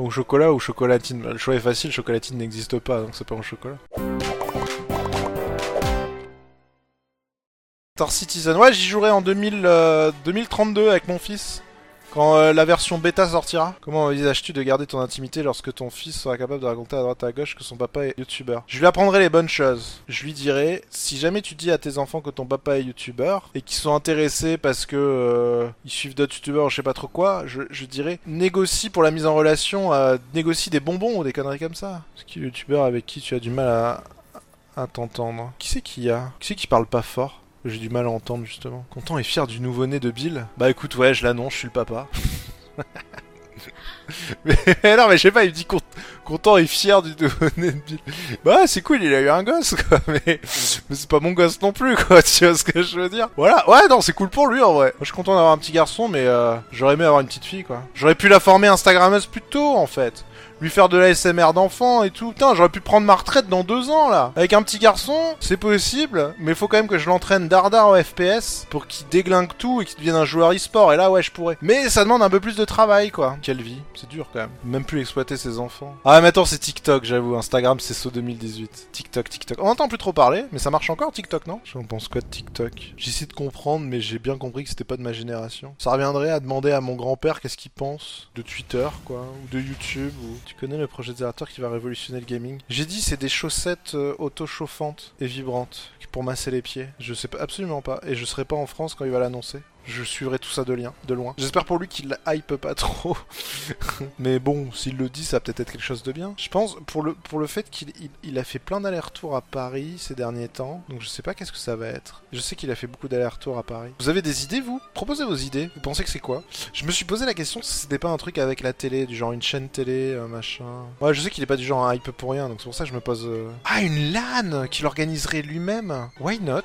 Au chocolat ou chocolatine Le choix est facile, chocolatine n'existe pas, donc c'est pas au chocolat. Star Citizen, ouais j'y jouerai en 2000, euh, 2032 avec mon fils. Quand euh, la version bêta sortira, comment envisages-tu de garder ton intimité lorsque ton fils sera capable de raconter à droite à gauche que son papa est youtubeur? Je lui apprendrai les bonnes choses. Je lui dirai, si jamais tu dis à tes enfants que ton papa est youtubeur et qu'ils sont intéressés parce que euh, ils suivent d'autres youtubeurs ou je sais pas trop quoi, je, je dirais négocie pour la mise en relation, euh, négocie des bonbons ou des conneries comme ça. C'est qui le youtubeur avec qui tu as du mal à, t'entendre Qui c'est qui y a? Qui c'est qui parle pas fort? J'ai du mal à entendre justement. Content et fier du nouveau-né de Bill Bah écoute, ouais, je l'annonce, je suis le papa. mais non, mais je sais pas, il me dit content et fier du nouveau-né de Bill. Bah c'est cool, il a eu un gosse quoi, mais, c'est pas mon gosse non plus quoi, tu vois ce que je veux dire Voilà, ouais, non, c'est cool pour lui en vrai. Moi je suis content d'avoir un petit garçon, mais euh, j'aurais aimé avoir une petite fille quoi. J'aurais pu la former Instagrammeuse plus tôt en fait lui faire de la SMR d'enfant et tout. Putain, j'aurais pu prendre ma retraite dans deux ans là. Avec un petit garçon, c'est possible, mais faut quand même que je l'entraîne dardard au FPS pour qu'il déglingue tout et qu'il devienne un joueur e-sport. Et là, ouais, je pourrais. Mais ça demande un peu plus de travail, quoi. Quelle vie, c'est dur quand même. Même plus exploiter ses enfants. Ah, mais attends, c'est TikTok, j'avoue. Instagram, c'est saut 2018. TikTok, TikTok. On entend plus trop parler, mais ça marche encore TikTok, non? J'en pense quoi de TikTok? J'essaie de comprendre, mais j'ai bien compris que c'était pas de ma génération. Ça reviendrait à demander à mon grand-père qu'est-ce qu'il pense de Twitter, quoi, ou de YouTube, ou tu connais le projet Zerator qui va révolutionner le gaming J'ai dit c'est des chaussettes euh, auto-chauffantes et vibrantes pour masser les pieds. Je sais pas, absolument pas. Et je serai pas en France quand il va l'annoncer. Je suivrai tout ça de, lien, de loin. J'espère pour lui qu'il hype pas trop. Mais bon, s'il le dit, ça peut-être être quelque chose de bien. Je pense, pour le, pour fait qu'il il, il a fait plein d'allers-retours à Paris ces derniers temps. Donc je sais pas qu'est-ce que ça va être. Je sais qu'il a fait beaucoup d'allers-retours à Paris. Vous avez des idées, vous? Proposez vos idées. Vous pensez que c'est quoi? Je me suis posé la question si c'était pas un truc avec la télé, du genre une chaîne télé, euh, machin. Ouais, je sais qu'il est pas du genre un hype pour rien, donc c'est pour ça que je me pose... euh, Ah, une LAN Qu'il organiserait lui-même? Why not?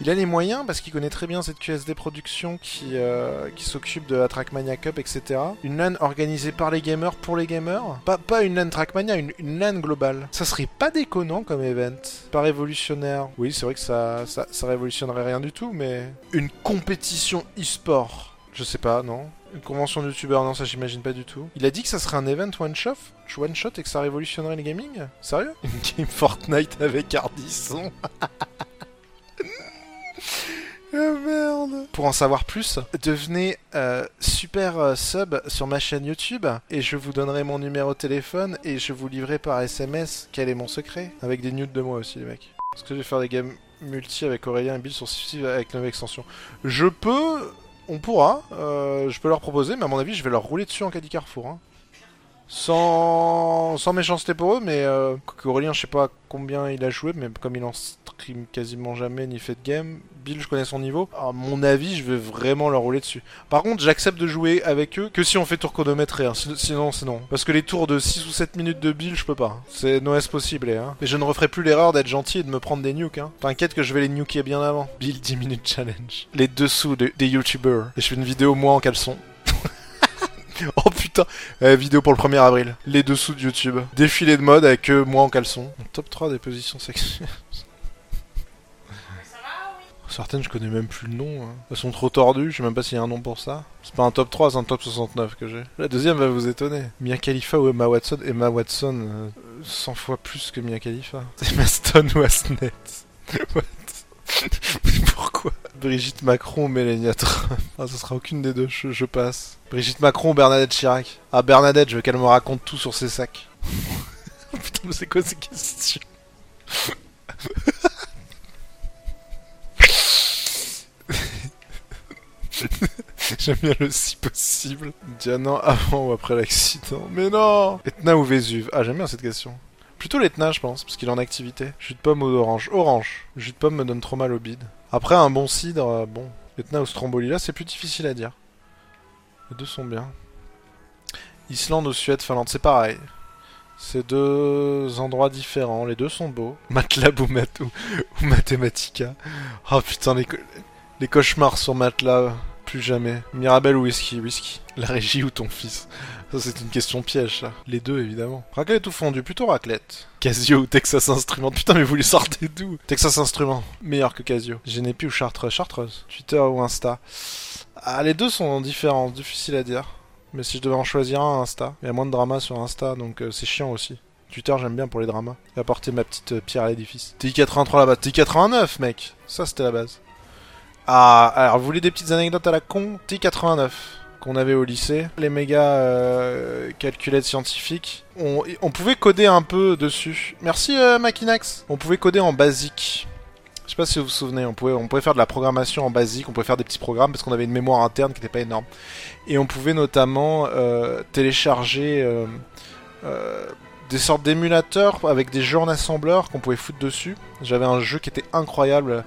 Il a les moyens parce qu'il connaît très bien cette QSD Production qui, euh, qui s'occupe de la Trackmania Cup, etc. Une LAN organisée par les gamers pour les gamers. Pas, pas une LAN Trackmania, une, une LAN globale. Ça serait pas déconnant comme event. Pas révolutionnaire. Oui, c'est vrai que ça, ça, ça révolutionnerait rien du tout, mais... Une compétition e-sport. Je sais pas, non une convention de youtubeurs, non, ça j'imagine pas du tout. Il a dit que ça serait un event one shot, one shot et que ça révolutionnerait le gaming? Sérieux? Une game Fortnite avec Ardisson Ah Pour en savoir plus, devenez euh, super euh, sub sur ma chaîne YouTube et je vous donnerai mon numéro de téléphone et je vous livrerai par SMS quel est mon secret. Avec des nudes de moi aussi les mecs. Est-ce que je vais faire des games multi avec Aurélien et Bill sur Civ avec nouvelle extension Je peux... On pourra. Euh, je peux leur proposer, mais à mon avis je vais leur rouler dessus en caddie Carrefour. Hein. Sans... Sans méchanceté pour eux, mais euh, Aurélien, je sais pas combien il a joué, mais comme il en stream quasiment jamais ni fait de game, Bill, je connais son niveau. À mon avis, je vais vraiment leur rouler dessus. Par contre, j'accepte de jouer avec eux que si on fait tour chronométré. Hein. Sinon, c'est non. Parce que les tours de 6 ou 7 minutes de Bill, je peux pas. C'est no possible. Hein. Mais je ne referai plus l'erreur d'être gentil et de me prendre des nukes. Hein. T'inquiète que je vais les nuker bien avant. Bill 10 minutes challenge. Les dessous de, des youtubers. Et je fais une vidéo moi en caleçon. Oh putain euh, Vidéo pour le 1er avril. Les dessous de YouTube. Défilé de mode avec euh, moi en caleçon. Top 3 des positions sexuelles. Certaines je connais même plus le nom. Hein. Elles sont trop tordues, je sais même pas s'il y a un nom pour ça. C'est pas un top 3, c'est un top 69 que j'ai. La deuxième va vous étonner. Mia Khalifa ou Emma Watson? Emma Watson, euh, 100 fois plus que Mia Khalifa. Emma Stone ou Asnet What? Brigitte Macron ou Mélania Trump Ah, ce sera aucune des deux, je, je passe. Brigitte Macron ou Bernadette Chirac Ah, Bernadette, je veux qu'elle me raconte tout sur ses sacs. Putain, mais c'est quoi ces questions? J'aime bien le si possible. Diana avant ou après l'accident? Mais non Etna ou Vésuve? Ah, j'aime bien cette question. Plutôt l'Etna, je pense, parce qu'il est en activité. Jus de pomme ou d'orange Orange. Jus de pomme me donne trop mal au bide. Après, un bon cidre, euh, bon. Etna ou Stromboli, là, c'est plus difficile à dire. Les deux sont bien. Islande ou Suède, Finlande, c'est pareil. C'est deux endroits différents, les deux sont beaux. MATLAB ou, ou, Mathematica. Oh putain, les, les cauchemars sur MATLAB. Plus jamais. Mirabelle ou whisky Whisky. La régie ou ton fils Ça, c'est une question piège, ça. Les deux, évidemment. Raclette ou fondu Plutôt raclette. Casio ou Texas Instruments? Putain, mais vous les sortez d'où? Texas Instruments. Meilleur que Casio. Genepi ou Chartreuse Chartreuse? Twitter ou Insta? Ah, les deux sont différents. Difficile à dire. Mais si je devais en choisir un, Insta. Il y a moins de drama sur Insta, donc euh, c'est chiant aussi. Twitter, j'aime bien pour les dramas. Et apporter ma petite euh, pierre à l'édifice. TI83 là-bas. TI89, mec Ça, c'était la base. Ah, alors vous voulez des petites anecdotes à la con TI89 qu'on avait au lycée, les méga euh, calculettes scientifiques, on, pouvait coder un peu dessus. Merci euh. On pouvait coder en basique. Je sais pas si vous vous souvenez, on pouvait, on faire de la programmation en basique, on pouvait faire des petits programmes parce qu'on avait une mémoire interne qui n'était pas énorme. Et on pouvait notamment euh, télécharger euh, euh, des sortes d'émulateurs avec des jeux en assembleur qu'on pouvait foutre dessus. J'avais un jeu qui était incroyable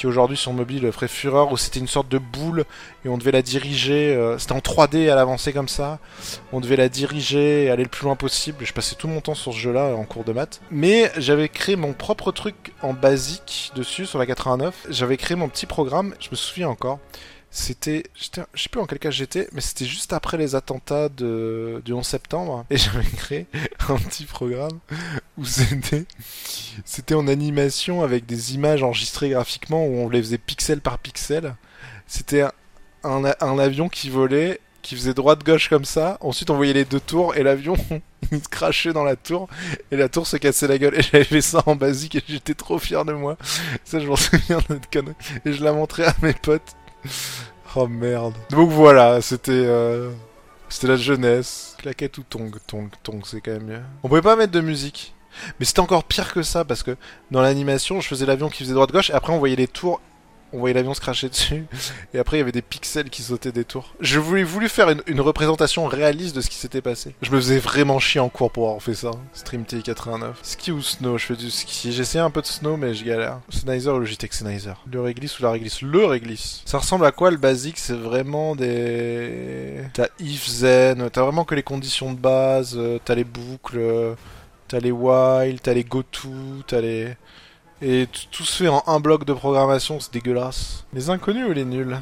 qui aujourd'hui sur mobile ferait fureur, où c'était une sorte de boule et on devait la diriger. euh, c'était en 3D à l'avancée comme ça. On devait la diriger et aller le plus loin possible. Je passais tout mon temps sur ce jeu-là en cours de maths. Mais j'avais créé mon propre truc en basique dessus sur la 89. J'avais créé mon petit programme, je me souviens encore. C'était, je sais plus en quel cas j'étais, mais c'était juste après les attentats de, du 11 septembre. Et j'avais créé un petit programme où c'était, c'était en animation avec des images enregistrées graphiquement où on les faisait pixel par pixel. C'était un, un, avion qui volait, qui faisait droite-gauche comme ça. Ensuite, on voyait les deux tours et l'avion, il crachait dans la tour et la tour se cassait la gueule. Et j'avais fait ça en basique et j'étais trop fier de moi. Ça, je m'en souviens de connerie. Et je la montrais à mes potes. Oh merde. Donc voilà, c'était euh, c'était la jeunesse. Claquette ou tong, tong, tong, c'est quand même mieux. On pouvait pas mettre de musique. Mais c'était encore pire que ça parce que dans l'animation, je faisais l'avion qui faisait droite-gauche et après on voyait les tours, on voyait l'avion se cracher dessus et après il y avait des pixels qui sautaient des tours. Je voulais voulu faire une, une représentation réaliste de ce qui s'était passé. Je me faisais vraiment chier en cours pour avoir fait ça. Stream TI89. Ski ou snow Je fais du ski. Essayé un peu de snow mais je galère. Sennheiser ou Logitech Sennheiser Le réglisse ou la réglisse? Le réglisse. Ça ressemble à quoi le basique? C'est vraiment des... T'as if then, t'as vraiment que les conditions de base, euh, t'as les boucles, euh, t'as les while, t'as les go to, t'as les... Et tout se fait en un bloc de programmation, c'est dégueulasse. Les inconnus ou les nuls?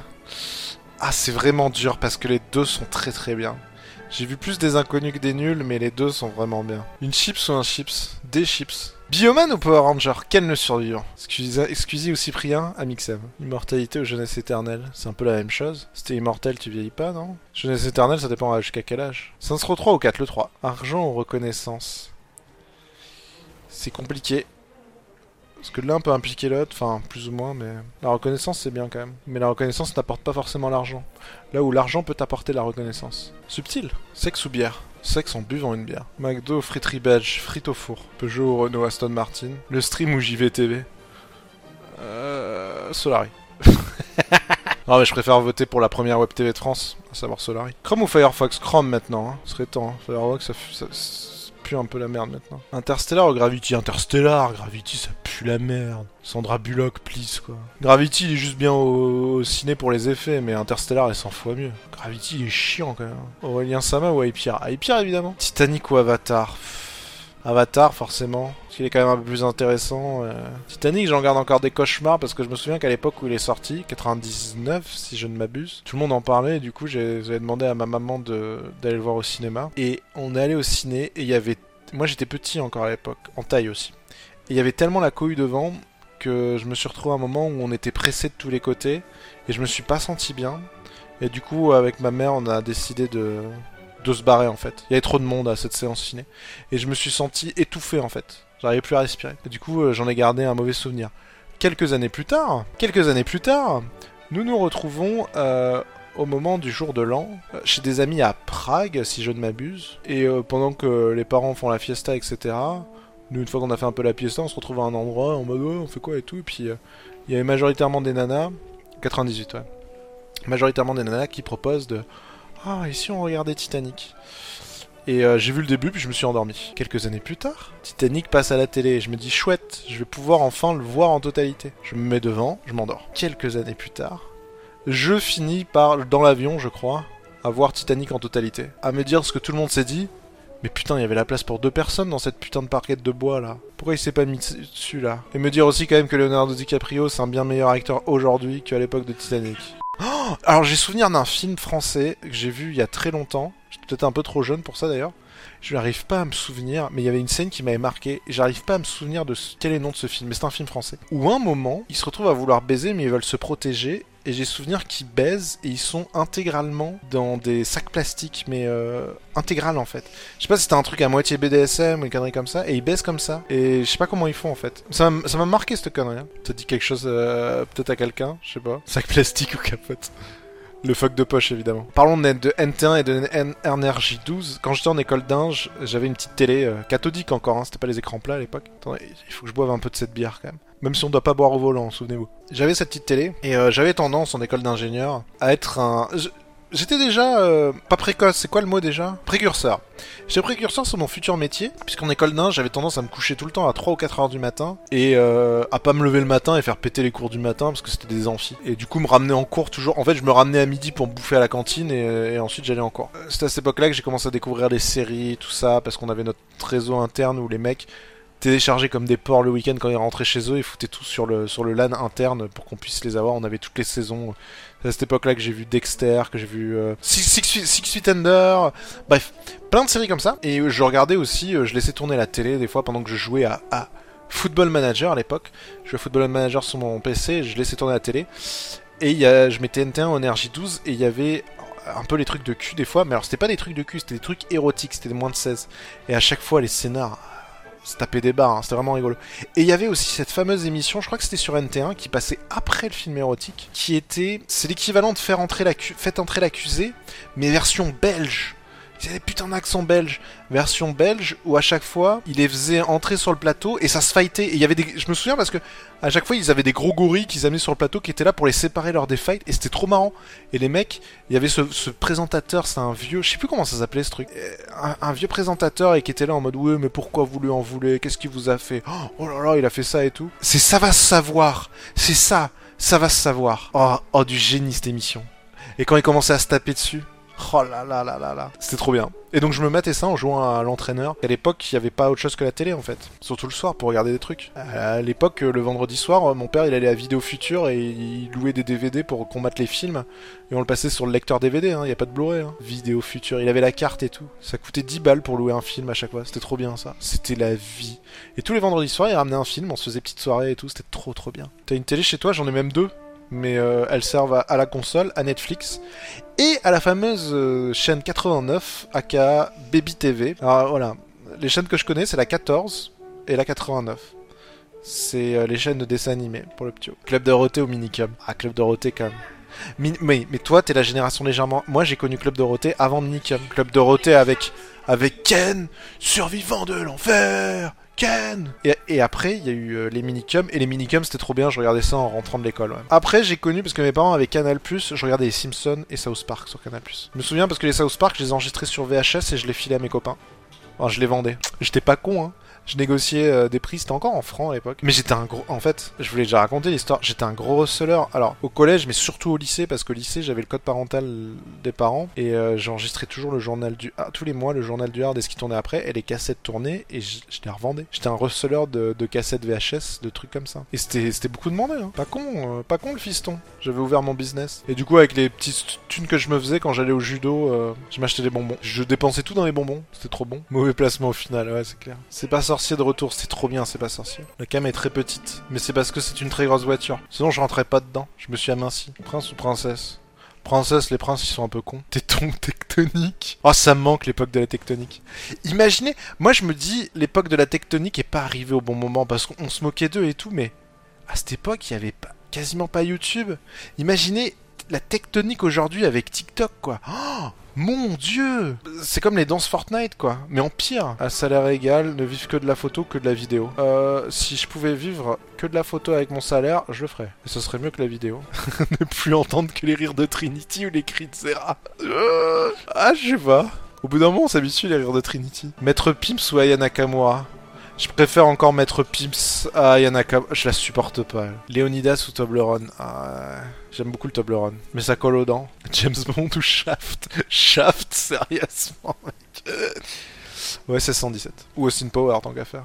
Ah, c'est vraiment dur parce que les deux sont très très bien. J'ai vu plus des inconnus que des nuls, mais les deux sont vraiment bien. Une chips ou un chips? Des chips. Bioman ou Power Ranger? Quel le survivant? Excusez, excusez ou Cyprien? Amixem. Immortalité ou jeunesse éternelle? C'est un peu la même chose. C'était immortel, tu vieillis pas, non? Jeunesse éternelle, ça dépend jusqu'à quel âge. Saints Row 3 ou 4 Le 3. Argent ou reconnaissance? C'est compliqué. Parce que l'un peut impliquer l'autre, enfin plus ou moins, mais la reconnaissance c'est bien quand même. Mais la reconnaissance n'apporte pas forcément l'argent. Là où l'argent peut apporter la reconnaissance. Subtil. Sexe ou bière? Sexe en buvant une bière. McDo, friterie belge, frites au four. Peugeot, Renault, Aston Martin. Le stream ou JVTV Euh... Solari. non mais je préfère voter pour la première web TV de France, à savoir Solari. Chrome ou Firefox? Chrome maintenant, hein. Ce serait temps. hein. Firefox ça pue un peu la merde maintenant. Interstellar ou Gravity Interstellar, Gravity ça pue la merde. Sandra Bullock, please quoi. Gravity il est juste bien au, ciné pour les effets, mais Interstellar il 100 fois mieux. Gravity il est chiant quand même. Aurélien Sama ou Aipir Aipir évidemment. Titanic ou Avatar? Avatar forcément, parce qu'il est quand même un peu plus intéressant. euh. Titanic j'en garde encore des cauchemars parce que je me souviens qu'à l'époque où il est sorti, 99 si je ne m'abuse, tout le monde en parlait et du coup j'avais demandé à ma maman d'aller le voir au cinéma. Et on est allé au ciné et il y avait... Moi j'étais petit encore à l'époque, en taille aussi. Et il y avait tellement la cohue devant que je me suis retrouvé à un moment où on était pressé de tous les côtés et je me suis pas senti bien. Et du coup, avec ma mère, on a décidé de, de se barrer en fait. Il y avait trop de monde à cette séance ciné. Et je me suis senti étouffé en fait. J'arrivais plus à respirer. Et du coup, euh, j'en ai gardé un mauvais souvenir. Quelques années plus tard, quelques années plus tard, nous nous retrouvons euh, au moment du jour de l'an euh, chez des amis à Prague, si je ne m'abuse. Et pendant que les parents font la fiesta, etc. Nous, une fois qu'on a fait un peu la fiesta, on se retrouve à un endroit en mode ouais, on fait quoi et tout. Et puis il y avait majoritairement des nanas, 98 ouais, majoritairement des nanas qui proposent de ah ici on regardait Titanic. Et euh, j'ai vu le début puis je me suis endormi. Quelques années plus tard, Titanic passe à la télé et je me dis chouette, je vais pouvoir enfin le voir en totalité. Je me mets devant, je m'endors. Quelques années plus tard, je finis par dans l'avion, je crois, à voir Titanic en totalité. À me dire ce que tout le monde s'est dit. Mais putain, il y avait la place pour deux personnes dans cette putain de parquette de bois là. Pourquoi il s'est pas mis dessus là? Et me dire aussi quand même que Leonardo DiCaprio c'est un bien meilleur acteur aujourd'hui qu'à l'époque de Titanic. Oh Alors j'ai souvenir d'un film français que j'ai vu il y a très longtemps. J'étais peut-être un peu trop jeune pour ça d'ailleurs. Je n'arrive pas à me souvenir, mais il y avait une scène qui m'avait marqué. J'arrive pas à me souvenir de ce- quel est le nom de ce film, mais c'est un film français. Où un moment, ils se retrouvent à vouloir baiser, mais ils veulent se protéger. Et j'ai souvenir qu'ils baisent et ils sont intégralement dans des sacs plastiques, mais euh, intégral en fait. Je sais pas si c'était un truc à moitié BDSM ou une connerie comme ça, et ils baissent comme ça. Et je sais pas comment ils font en fait. Ça m'a marqué cette connerie. Hein. Ça dit quelque chose euh, peut-être à quelqu'un, je sais pas. Sac plastique ou capote. Le fuck de poche, évidemment. Parlons de, de N1 et de NRJ12. Quand j'étais en école d'Inge, j'avais une petite télé euh, cathodique encore, hein, c'était pas les écrans plats à l'époque. Attendez, il faut que je boive un peu de cette bière quand même. Même si on doit pas boire au volant, souvenez-vous. J'avais cette petite télé, et euh, j'avais tendance en école d'ingénieur à être un... J'étais déjà euh, pas précoce, c'est quoi le mot déjà? Précurseur. J'étais précurseur sur mon futur métier, puisqu'en école d'Inge, j'avais tendance à me coucher tout le temps à 3 ou 4 heures du matin, et euh, à pas me lever le matin et faire péter les cours du matin, parce que c'était des amphis. Et du coup, me ramener en cours toujours. En fait, je me ramenais à midi pour me bouffer à la cantine, et, euh, et ensuite j'allais en cours. Euh, C'était à cette époque-là que j'ai commencé à découvrir les séries, tout ça, parce qu'on avait notre réseau interne où les mecs téléchargeaient comme des porcs le week-end quand ils rentraient chez eux et foutaient tout sur le, sur le LAN interne pour qu'on puisse les avoir. On avait toutes les saisons. C'est à cette époque-là que j'ai vu Dexter, que j'ai vu euh, Six, Six, Feet- Under, bref, plein de séries comme ça. Et euh, je regardais aussi, euh, je laissais tourner la télé des fois pendant que je jouais à, Football Manager à l'époque. Je jouais Football Manager sur mon PC, je laissais tourner la télé. Et je mettais NT1 en RJ12 et il y avait un peu les trucs de cul des fois, mais alors c'était pas des trucs de cul, c'était des trucs érotiques, c'était des moins de 16. Et à chaque fois, les scénars se tapaient des barres, hein, c'était vraiment rigolo. Et il y avait aussi cette fameuse émission, je crois que c'était sur NT1, qui passait après le film érotique, qui était, c'est l'équivalent de faire entrer l'accusé, mais version belge. Ils avaient putain d'accent belge, version belge où à chaque fois il les faisait entrer sur le plateau et ça se fightait. Et il y avait des, je me souviens parce que à chaque fois ils avaient des gros gorilles qu'ils amenaient sur le plateau qui étaient là pour les séparer lors des fights et c'était trop marrant. Et les mecs, il y avait ce, présentateur, c'est un vieux, je sais plus comment ça s'appelait ce truc, Euh, un, vieux présentateur et qui était là en mode ouais mais pourquoi vous lui en voulez, qu'est-ce qu'il vous a fait, oh là là il a fait ça et tout. C'est ça va se savoir, c'est ça, ça va se savoir. Oh, oh du génie cette émission. Et quand il commençait à se taper dessus. Oh là là là là là. C'était trop bien. Et donc je me matais ça en jouant à l'entraîneur. À l'époque, il n'y avait pas autre chose que la télé en fait. Surtout le soir pour regarder des trucs. À l'époque, euh, le vendredi soir, euh, mon père il allait à Vidéo Future et il louait des DVD pour qu'on mate les films. Et on le passait sur le lecteur DVD, il n'y a pas de Blu-ray. Hein. Vidéo Future, il avait la carte et tout. Ça coûtait 10 balles pour louer un film à chaque fois. C'était trop bien ça. C'était la vie. Et tous les vendredis soirs, il ramenait un film, on se faisait petite soirée et tout. C'était trop trop bien. T'as une télé chez toi, j'en ai même deux. Mais euh, elles servent à, la console, à Netflix et à la fameuse euh, chaîne 89, aka Baby TV. Alors voilà, les chaînes que je connais, c'est la 14 et la 89. C'est euh, les chaînes de dessins animés pour le petit. Club Dorothée ou Minicum. Ah, Club Dorothée quand même. Mais, toi, t'es la génération légèrement. Moi, j'ai connu Club Dorothée avant Minicum. Club Dorothée avec avec Ken, survivant de l'enfer. Et, après, il y a eu euh, les minicums. Et les minicums, c'était trop bien. Je regardais ça en rentrant de l'école. Après, j'ai connu, parce que mes parents avaient Canal+, je regardais les Simpsons et South Park sur Canal+. Je me souviens parce que les South Park, je les enregistrais sur VHS et je les filais à mes copains. Enfin, je les vendais. J'étais pas con, hein. Je négociais euh, des prix, c'était encore en francs à l'époque. Mais j'étais un gros... En fait, je voulais déjà raconter l'histoire. J'étais un gros receleur. Alors, au collège, mais surtout au lycée, parce qu'au lycée, j'avais le code parental des parents. Et euh, j'enregistrais toujours le journal du... Ah, tous les mois, le journal du Hard et ce qui tournait après. Et les cassettes tournaient et je, je les revendais. J'étais un receleur de, de cassettes VHS, de trucs comme ça. Et c'était beaucoup demandé, hein. Pas con, euh, pas con le fiston. J'avais ouvert mon business. Et du coup, avec les petites thunes que je me faisais quand j'allais au judo, euh, je m'achetais des bonbons. Je dépensais tout dans les bonbons. C'était trop bon. Mauvais placement au final, ouais, c'est clair. C'est pas sorcier de retour, c'est trop bien, c'est pas sorcier. La cam est très petite, mais c'est parce que c'est une très grosse voiture. Sinon, je rentrais pas dedans. Je me suis aminci. Prince ou princesse? Princesse, les princes, ils sont un peu cons. Téton tectonique. Oh, ça me manque l'époque de la tectonique. Imaginez, moi je me dis, l'époque de la tectonique est pas arrivée au bon moment parce qu'on se moquait d'eux et tout, mais à cette époque, il y avait pas, quasiment pas YouTube. Imaginez la tectonique aujourd'hui avec TikTok, quoi. Oh, mon dieu C'est comme les danses Fortnite, quoi. Mais en pire. À salaire égal, ne vivre que de la photo, que de la vidéo. Euh, si je pouvais vivre que de la photo avec mon salaire, je le ferais. Et ce serait mieux que la vidéo. ne plus entendre que les rires de Trinity ou les cris de Serra. Euh, ah, je sais pas. Au bout d'un moment, on s'habitue les rires de Trinity. Maître Pimps ou Aya Nakamura? Je préfère encore mettre Pimps à Aya Nakamura. Je la supporte pas. elle. Léonidas ou Toblerone? Ah. J'aime beaucoup le Toblerone. Mais ça colle aux dents. James Bond ou Shaft? Shaft, sérieusement, mec. Ouais, c'est 117. Ou Austin Power, tant qu'à faire.